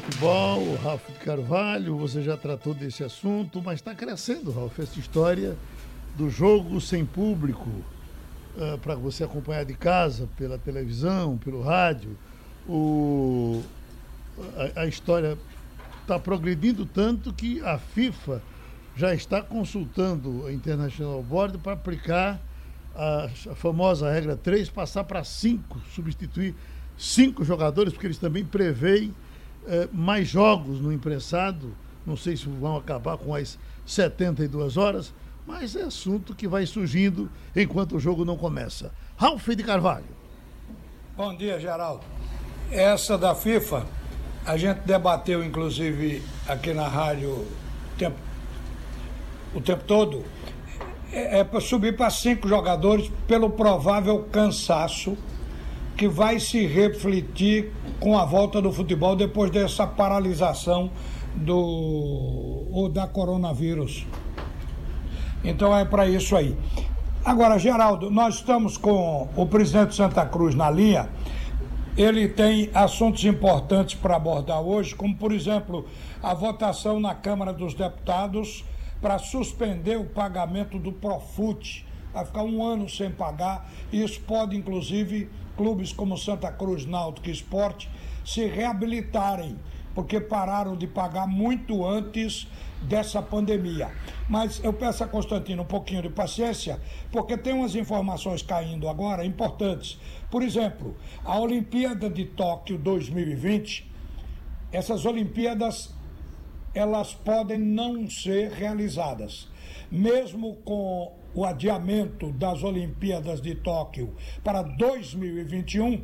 futebol, o Ralf de Carvalho, você já tratou desse assunto, mas está crescendo, Ralf, essa história do jogo sem público, uh, para você acompanhar de casa, pela televisão, pelo rádio. O, a, a história está progredindo tanto que a FIFA já está consultando a International Board para aplicar a, a, famosa regra 3, passar para 5, substituir cinco jogadores, porque eles também preveem eh, mais jogos no imprensado. Não sei se vão acabar com as 72 horas, mas é assunto que vai surgindo enquanto o jogo não começa. Ralf de Carvalho. Bom dia, Geraldo. Essa da FIFA, a gente debateu inclusive aqui na rádio o tempo, o tempo todo. É, é para subir para cinco jogadores pelo provável cansaço que vai se refletir com a volta do futebol depois dessa paralisação do ou da coronavírus. Então é para isso aí. Agora, Geraldo, nós estamos com o presidente Santa Cruz na linha. Ele tem assuntos importantes para abordar hoje, como, por exemplo, a votação na Câmara dos Deputados para suspender o pagamento do Profut. Vai ficar um ano sem pagar. Isso pode, inclusive, clubes como Santa Cruz, Náutico e Esporte se reabilitarem, porque pararam de pagar muito antes dessa pandemia. Mas eu peço a Constantino um pouquinho de paciência, porque tem umas informações caindo agora importantes. Por exemplo, a Olimpíada de Tóquio 2020, essas Olimpíadas elas podem não ser realizadas. Mesmo com o adiamento das Olimpíadas de Tóquio para 2021,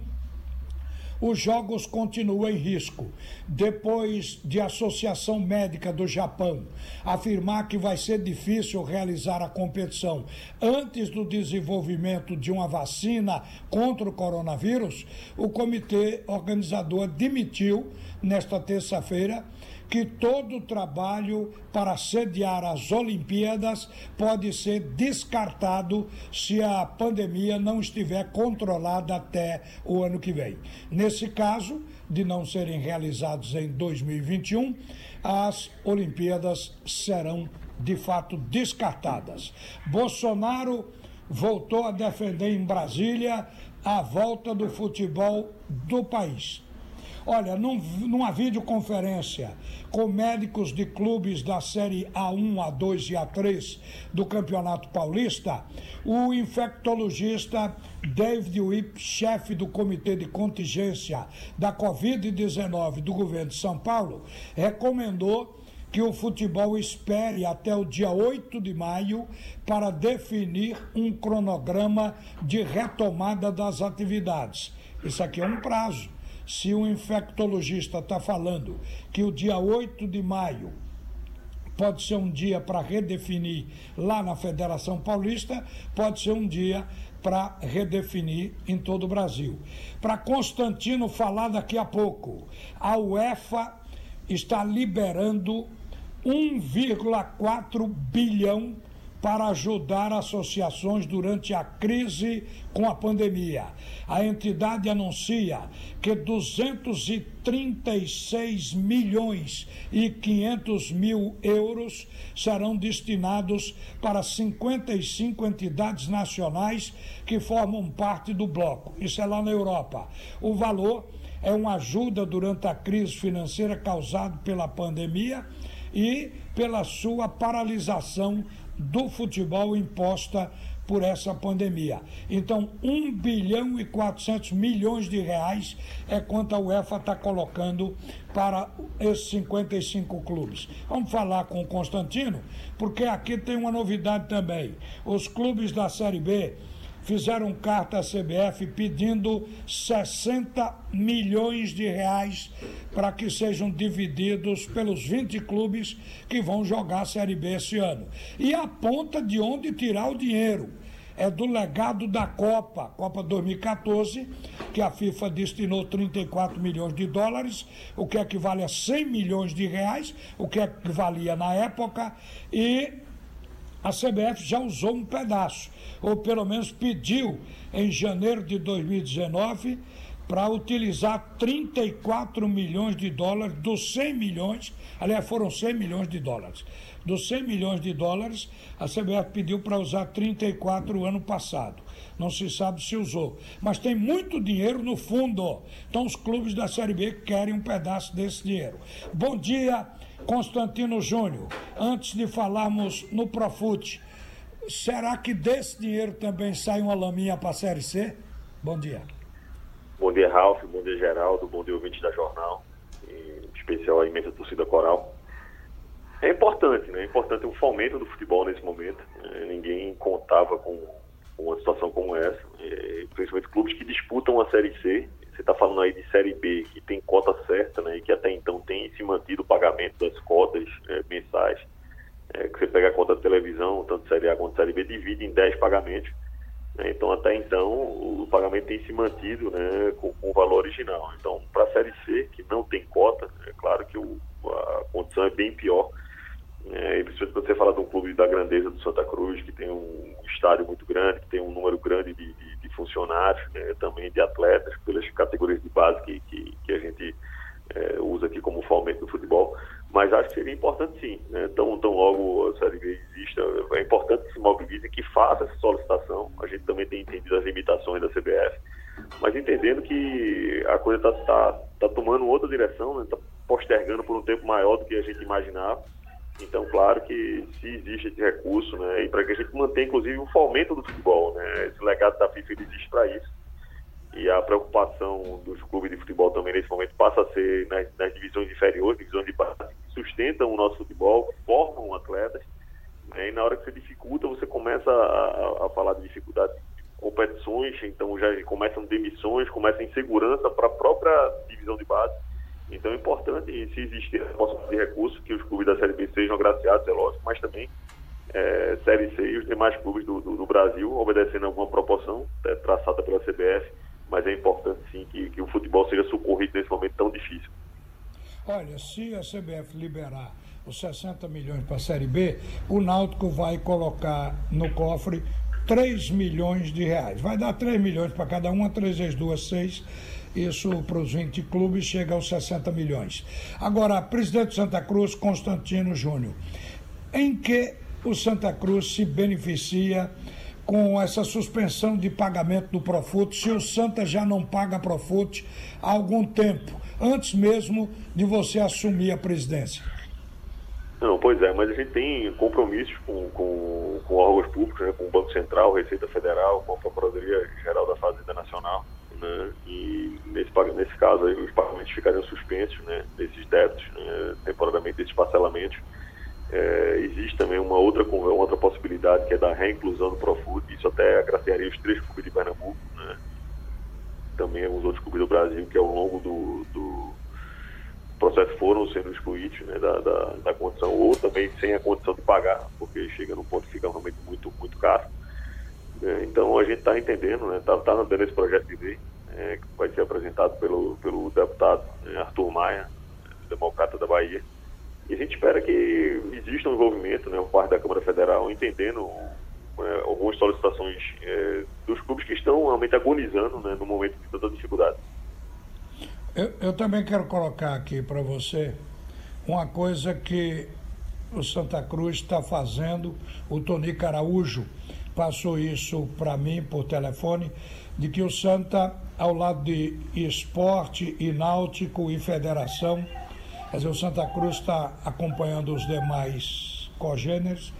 os jogos continuam em risco. Depois de a Associação Médica do Japão afirmar que vai ser difícil realizar a competição antes do desenvolvimento de uma vacina contra o coronavírus, o comitê organizador admitiu nesta terça-feira que todo o trabalho para sediar as Olimpíadas pode ser descartado se a pandemia não estiver controlada até o ano que vem. Nesse caso, de não serem realizados em 2021, as Olimpíadas serão de fato descartadas. Bolsonaro voltou a defender em Brasília a volta do futebol do país. Olha, num, numa videoconferência com médicos de clubes da Série A1, A2 e A3 do Campeonato Paulista, o infectologista David Whip, chefe do Comitê de Contingência da Covid-19 do governo de São Paulo, recomendou que o futebol espere até o dia 8 de maio para definir um cronograma de retomada das atividades. Isso aqui é um prazo. Se um infectologista está falando que o dia 8 de maio pode ser um dia para redefinir lá na Federação Paulista, pode ser um dia para redefinir em todo o Brasil. Para Constantino falar daqui a pouco, a UEFA está liberando 1,4 bilhão para ajudar associações durante a crise com a pandemia. A entidade anuncia que 236 milhões e 500 mil euros serão destinados para 55 entidades nacionais que formam parte do bloco. Isso é lá na Europa. O valor é uma ajuda durante a crise financeira causada pela pandemia e pela sua paralisação do futebol imposta por essa pandemia. Então, 1 bilhão e 400 milhões de reais é quanto a UEFA está colocando para esses 55 clubes. Vamos falar com o Constantino, porque aqui tem uma novidade também. Os clubes da Série B fizeram carta à CBF pedindo 60 milhões de reais para que sejam divididos pelos 20 clubes que vão jogar a Série B esse ano. E aponta de onde tirar o dinheiro. É do legado da Copa, Copa 2014, que a FIFA destinou 34 milhões de dólares, o que equivale a 100 milhões de reais, o que equivalia na época, e a CBF já usou um pedaço, ou pelo menos pediu em janeiro de 2019 para utilizar 34 milhões de dólares dos 100 milhões, aliás, foram 100 milhões de dólares. Dos 100 milhões de dólares, a CBF pediu para usar 34 ano passado. Não se sabe se usou. Mas tem muito dinheiro no fundo. Então os clubes da Série B querem um pedaço desse dinheiro. Bom dia, Constantino Júnior. Antes de falarmos no Profute, será que desse dinheiro também sai uma laminha para a Série C? Bom dia. Bom dia, Ralf. Bom dia, Geraldo. Bom dia, ouvinte da Jornal. Em especial a imensa torcida coral. É importante, né? É importante o fomento do futebol nesse momento. É, ninguém contava com uma situação como essa, é, principalmente clubes que disputam a Série C. Você está falando aí de Série B, que tem cota certa, né? E que até então tem se mantido o pagamento das cotas é, mensais. É, que você pega a cota de televisão, tanto Série A quanto Série B, divide em 10 pagamentos né? Então, até então, o pagamento tem se mantido né, com, com o valor original. Então, para a Série C, que não tem cota, é claro que o, a condição é bem pior. É, principalmente quando você fala de um clube da grandeza do Santa Cruz, que tem um estádio muito grande, que tem um número grande de, de, de funcionários, né, também de atletas, pelas categorias de base que, que, que a gente é, usa aqui como fomento do futebol. Mas acho que seria importante sim, né? tão, tão logo a Série B exista, é importante que se mobilize, que faça essa solicitação. A gente também tem entendido as limitações da CBF, mas entendendo que a coisa está tá, tá tomando outra direção, está né? postergando por um tempo maior do que a gente imaginava. Então, claro que se existe esse recurso, né, e para que a gente mantenha, inclusive, o fomento do futebol, né, esse legado da FIFA existe para isso e a preocupação dos clubes de futebol também nesse momento passa a ser nas, nas divisões inferiores, divisões de base, que sustentam o nosso futebol, formam atletas, né? e na hora que você dificulta, você começa a, a, a falar de dificuldade de competições, então já começam demissões, começa insegurança para a própria divisão de base. Então é importante, se existir a possibilidade de recursos, que os clubes da Série B sejam agraciados, é lógico, mas também é, Série C e os demais clubes do, do, do Brasil, obedecendo a alguma proporção é, traçada pela CBF, mas é importante sim que, que o futebol seja socorrido nesse momento tão difícil. Olha, se a CBF liberar os 60 milhões para a Série B, o Náutico vai colocar no cofre 3 milhões de reais. Vai dar 3 milhões para cada uma, 3 vezes 2, 6. Isso para os 20 clubes chega aos 60 milhões. Agora, presidente Santa Cruz, Constantino Júnior, em que o Santa Cruz se beneficia com essa suspensão de pagamento do Profut, se o Santa já não paga Profut há algum tempo, antes mesmo de você assumir a presidência? Não, pois é, mas a gente tem compromissos com, com, com órgãos públicos, né, com o Banco Central, Receita Federal, com a Procuradoria Geral da Fazenda Nacional, né, e nesse, nesse caso aí, os pagamentos ficariam suspensos, né, desses débitos, né, temporariamente desses parcelamentos, é, existe também uma outra, uma outra possibilidade que é da reinclusão do Profut, isso até agraciaria os três clubes de Pernambuco, né? também os outros clubes do Brasil que ao longo do, do processo foram sendo excluídos né, da, da, da, condição, ou também sem a condição de pagar, porque chega num ponto que fica realmente muito, muito caro. É, então a gente está entendendo, está né, tá, tá dando esse projeto de lei, é, que vai ser apresentado pelo, pelo deputado né, Arthur Maia, democrata da Bahia, e a gente espera que exista um envolvimento, né, parte da Câmara Federal, entendendo é, algumas solicitações é, dos clubes que estão realmente agonizando né, no momento de tanta dificuldade. Eu, eu também quero colocar aqui para você uma coisa que o Santa Cruz está fazendo, o Tony Caraújo passou isso para mim por telefone, de que o Santa, ao lado de esporte e náutico e federação, Quer dizer, o Santa Cruz está acompanhando os demais cogêneres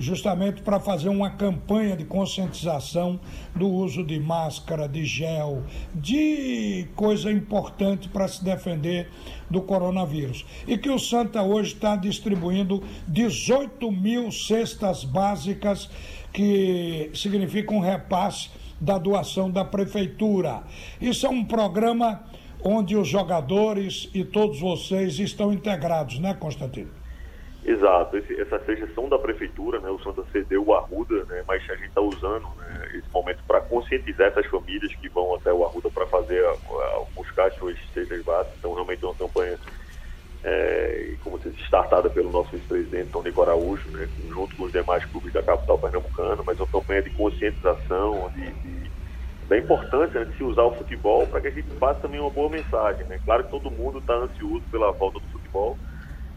justamente para fazer uma campanha de conscientização do uso de máscara, de gel, de coisa importante para se defender do coronavírus. E que o Santa hoje está distribuindo 18 mil cestas básicas, que significa um repasse da doação da prefeitura. Isso é um programa onde os jogadores e todos vocês estão integrados, né, Constantino? Exato, Esse, essas cestas são da prefeitura, né? O Santa cedeu o Arruda, né? Mas a gente está usando né, esse momento para conscientizar essas famílias que vão até o Arruda para fazer a, a, buscar suas cestas básicas. Então, realmente é uma campanha, é, como se startada pelo nosso vice-presidente Tony Araújo, né? Junto com os demais clubes da capital pernambucana, mas é uma campanha de conscientização, de, de da importância né, de se usar o futebol para que a gente passe também uma boa mensagem. Né? Claro que todo mundo está ansioso pela volta do futebol,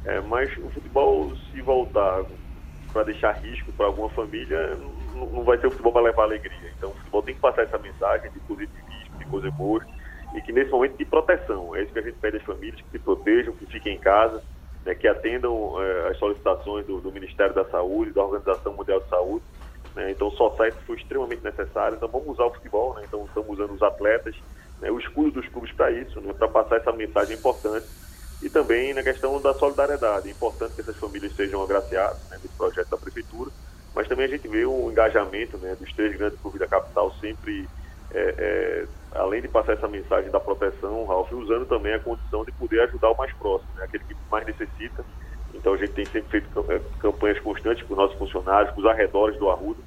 é, mas o futebol, se voltar para deixar risco para alguma família, não, não vai ser o futebol para levar alegria. Então o futebol tem que passar essa mensagem de positivismo, de coisa boa, e que nesse momento de proteção, é isso que a gente pede às famílias, que se protejam, que fiquem em casa, né, que atendam é, as solicitações do, do Ministério da Saúde, da Organização Mundial de Saúde, né? Então, o site foi extremamente necessário. Então, vamos usar o futebol. Né? Então, estamos usando os atletas, né? o escudo dos clubes para isso, né? para passar essa mensagem importante. E também na questão da solidariedade. É importante que essas famílias sejam agraciadas né? nesse projeto da Prefeitura. Mas também a gente vê o engajamento né? dos três grandes clubes da capital sempre, é, é, além de passar essa mensagem da proteção, Ralf, usando também a condição de poder ajudar o mais próximo, né? aquele que mais necessita então a gente tem sempre feito é, campanhas constantes com os nossos funcionários, com os arredores do Arruda.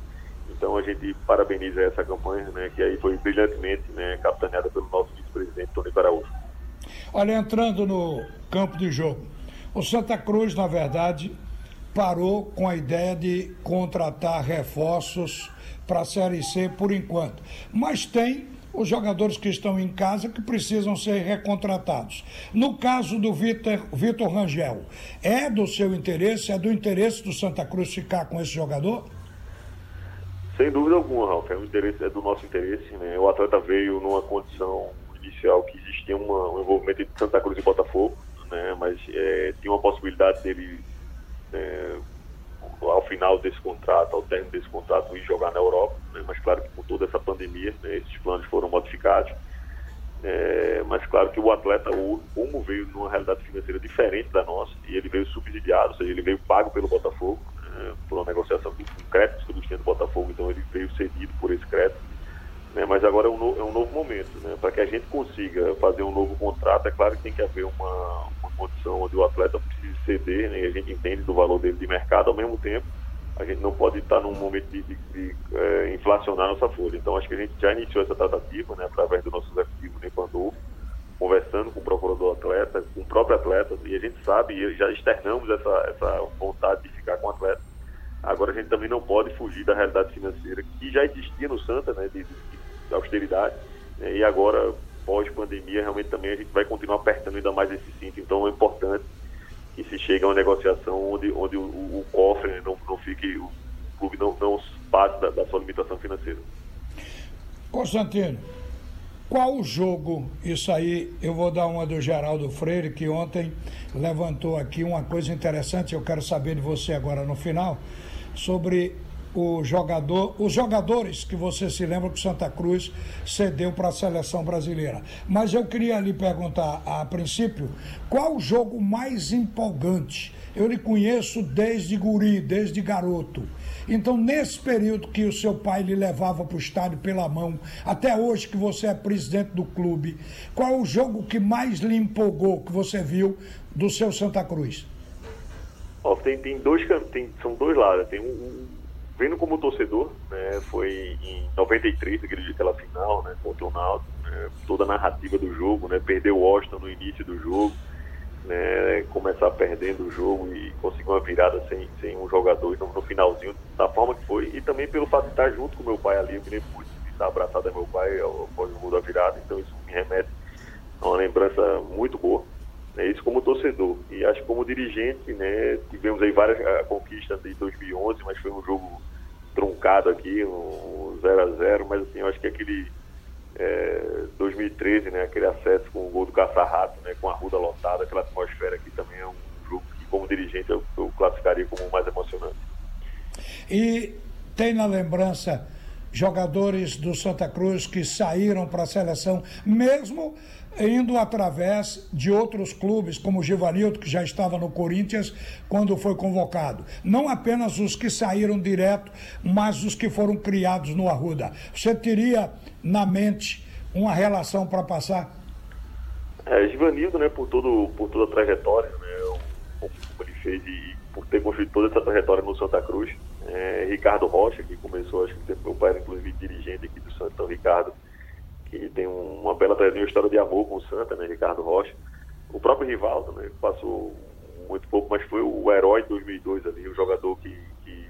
Então a gente parabeniza essa campanha, né, que aí foi brilhantemente né, capitaneada pelo nosso vice-presidente Tony Araújo. Olha, entrando no campo de jogo, o Santa Cruz, na verdade, parou com a ideia de contratar reforços para a Série C por enquanto. Mas tem os jogadores que estão em casa que precisam ser recontratados. No caso do Vitor, Rangel, é do seu interesse, é do interesse do Santa Cruz ficar com esse jogador? Sem dúvida alguma, Ralf, é, um interesse, é do nosso interesse. Né? O atleta veio numa condição inicial que existia uma, um envolvimento entre Santa Cruz e Botafogo, né? mas é, tinha uma possibilidade dele, é, ao final desse contrato, ao término desse contrato, ir jogar na Europa né? mas claro que com toda essa pandemia, né, esses planos foram modificados. É, mas claro que o atleta, como veio numa realidade financeira diferente da nossa, e ele veio subsidiado, ou seja, ele veio pago pelo Botafogo, é, por uma negociação de um crédito que tinha do Botafogo, então ele veio cedido por esse crédito. Né, mas agora é um, no, é um novo momento. Né, Para que a gente consiga fazer um novo contrato, é claro que tem que haver uma, uma condição onde o atleta precisa ceder, né, e a gente entende do valor dele de mercado, ao mesmo tempo a gente não pode estar num momento de, de, de é, inflacionar nossa folha. Então, acho que a gente já iniciou essa tratativa, né, através do nosso executivo Ney conversando com o procurador atleta, com o próprio atleta, e a gente sabe, e já externamos essa, essa vontade de ficar com o atleta. Agora, a gente também não pode fugir da realidade financeira que já existia no Santa, né, de, de austeridade, né, e agora, pós-pandemia, realmente também a gente vai continuar apertando ainda mais esse cinto. Então, é importante que se chegue a uma negociação onde, onde o, o cofre não, não fique, o clube não, não passe da, da sua limitação financeira. Constantino, qual o jogo? Isso aí eu vou dar uma do Geraldo Freire, que ontem levantou aqui uma coisa interessante, eu quero saber de você agora no final, sobre o jogador, os jogadores que você se lembra que o Santa Cruz cedeu para a seleção brasileira. Mas eu queria lhe perguntar, a princípio, qual o jogo mais empolgante? Eu lhe conheço desde guri, desde garoto. Então, nesse período que o seu pai lhe levava para o estádio pela mão, até hoje que você é presidente do clube, qual o jogo que mais lhe empolgou, que você viu do seu Santa Cruz? Tem, tem dois, tem, são dois lados. Tem um, vendo como torcedor, né, foi em 93, aquele, aquela final, né, contra o Náutico, né, toda a narrativa do jogo, né, perdeu o Washington no início do jogo, né, começar perdendo o jogo e conseguir uma virada sem, sem um jogador no, no finalzinho, da forma que foi, e também pelo fato de estar junto com meu pai ali, eu me lembro muito de estar abraçado a meu pai após o gol da virada, então isso me remete a uma lembrança muito boa. Né, isso como torcedor. E acho que como dirigente, né, tivemos aí várias conquistas de 2011, mas foi um jogo truncado aqui, um 0 a 0 mas assim, eu acho que aquele é, 2013, né, aquele acesso com o gol do Caça-Rato, né, com a ruda lotada, aquela atmosfera aqui também é um jogo que como dirigente eu, eu classificaria como o mais emocionante. E tem na lembrança jogadores do Santa Cruz que saíram para a seleção, mesmo indo através de outros clubes, como o Givanildo, que já estava no Corinthians quando foi convocado. Não apenas os que saíram direto, mas os que foram criados no Arruda. Você teria na mente uma relação para passar? É, Givanildo, né, por, todo, por toda a trajetória, né, como ele fez e por ter construído toda essa trajetória no Santa Cruz. É, Ricardo Rocha, que começou, acho que meu pai era inclusive dirigente aqui do Santa, então Ricardo que tem uma bela tradição, história de amor com o Santa, né, Ricardo Rocha. O próprio Rivaldo, né, passou muito pouco, mas foi o herói de 2002 ali, o jogador que, que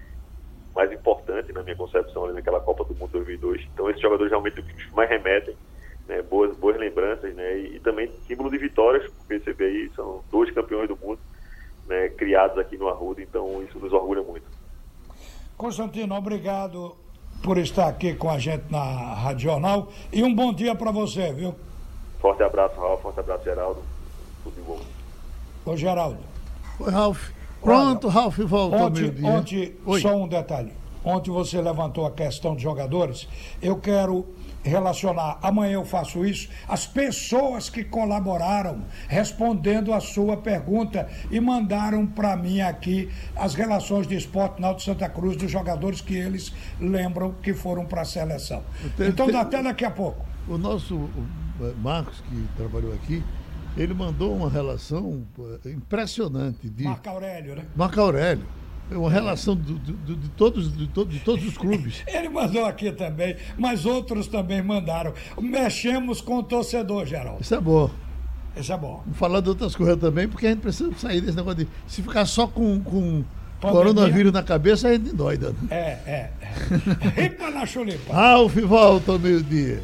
mais importante na minha concepção ali naquela Copa do Mundo 2002. Então esses jogadores realmente mais remetem, né, boas, boas lembranças, né, e, e, também símbolo de vitórias, porque você vê aí, são dois campeões do mundo, né, criados aqui no Arruda, então isso nos orgulha muito. Constantino, obrigado por estar aqui com a gente na Rádio Jornal e um bom dia para você, viu? Forte abraço, Ralf, forte abraço, Geraldo. Tudo de bom. Ô, Geraldo. Oi, Ralf. Pronto, Olha, Ralf volta ontem, ontem só um detalhe. Ontem você levantou a questão de jogadores. Eu quero relacionar, amanhã eu faço isso, as pessoas que colaboraram respondendo a sua pergunta e mandaram para mim aqui as relações de esporte na de Santa Cruz dos jogadores que eles lembram que foram para a seleção. Tenho, então, tenho, até daqui a pouco. O nosso Marcos, que trabalhou aqui, ele mandou uma relação impressionante de. Marco Aurélio, né? Marco Aurélio. É uma relação do, do, de, todos, de, todos, de todos os clubes. Ele mandou aqui também, mas outros também mandaram. Mexemos com o torcedor, Geraldo. Isso é bom. Isso é bom. Vamos falar de outras coisas também, porque a gente precisa sair desse negócio de. Se ficar só com, com coronavírus na cabeça, a gente doida. É, é. Ripa na chulipa. Ralf volta ao meio-dia.